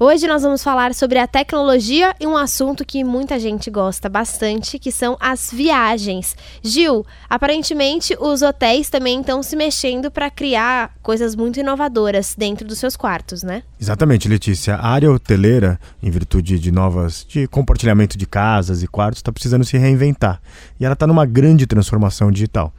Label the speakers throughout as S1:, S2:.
S1: Hoje nós vamos falar sobre a tecnologia e um assunto que muita gente gosta bastante, que são as viagens. Gil, aparentemente os hotéis também estão se mexendo para criar coisas muito inovadoras dentro dos seus quartos, né?
S2: Exatamente, Letícia. A área hoteleira, em virtude de novas de compartilhamento de casas e quartos, está precisando se reinventar. E ela está numa grande transformação digital.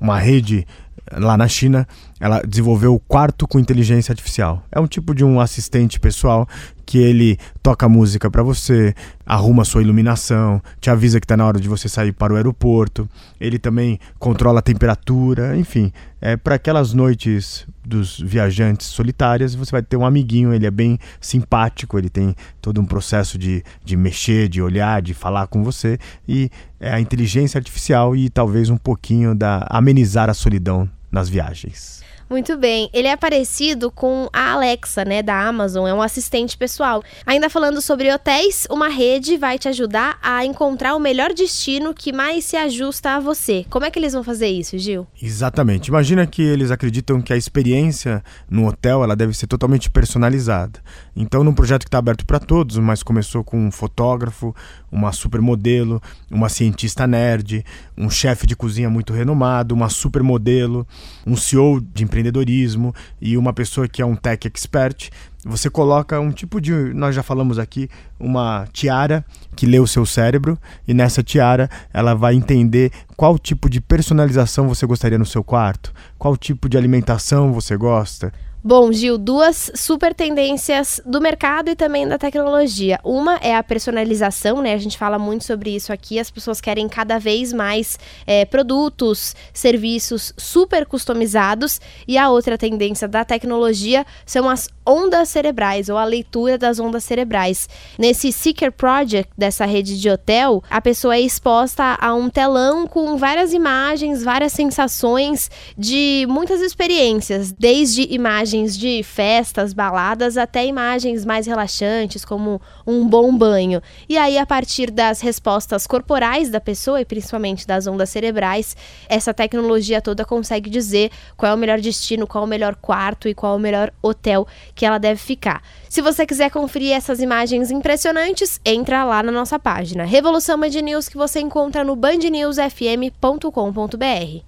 S2: Uma rede lá na China, ela desenvolveu o quarto com inteligência artificial. É um tipo de um assistente pessoal que ele toca música para você, arruma sua iluminação, te avisa que está na hora de você sair para o aeroporto. Ele também controla a temperatura, enfim, é para aquelas noites dos viajantes solitárias, você vai ter um amiguinho, ele é bem simpático, ele tem todo um processo de, de mexer, de olhar, de falar com você e é a inteligência artificial e talvez um pouquinho da amenizar a solidão nas viagens.
S1: Muito bem. Ele é parecido com a Alexa, né, da Amazon, é um assistente pessoal. Ainda falando sobre hotéis, uma rede vai te ajudar a encontrar o melhor destino que mais se ajusta a você. Como é que eles vão fazer isso, Gil?
S2: Exatamente. Imagina que eles acreditam que a experiência no hotel, ela deve ser totalmente personalizada. Então, num projeto que está aberto para todos, mas começou com um fotógrafo, uma supermodelo, uma cientista nerd, um chefe de cozinha muito renomado, uma supermodelo, um CEO de empreendedorismo e uma pessoa que é um tech expert, você coloca um tipo de, nós já falamos aqui, uma tiara que lê o seu cérebro e nessa tiara ela vai entender qual tipo de personalização você gostaria no seu quarto, qual tipo de alimentação você gosta,
S1: Bom, Gil, duas super tendências do mercado e também da tecnologia. Uma é a personalização, né? A gente fala muito sobre isso aqui. As pessoas querem cada vez mais é, produtos, serviços super customizados. E a outra tendência da tecnologia são as ondas cerebrais ou a leitura das ondas cerebrais. Nesse Seeker Project dessa rede de hotel, a pessoa é exposta a um telão com várias imagens, várias sensações de muitas experiências, desde imagens imagens de festas, baladas, até imagens mais relaxantes, como um bom banho. E aí, a partir das respostas corporais da pessoa, e principalmente das ondas cerebrais, essa tecnologia toda consegue dizer qual é o melhor destino, qual é o melhor quarto e qual é o melhor hotel que ela deve ficar. Se você quiser conferir essas imagens impressionantes, entra lá na nossa página. Revolução Band News que você encontra no bandnewsfm.com.br.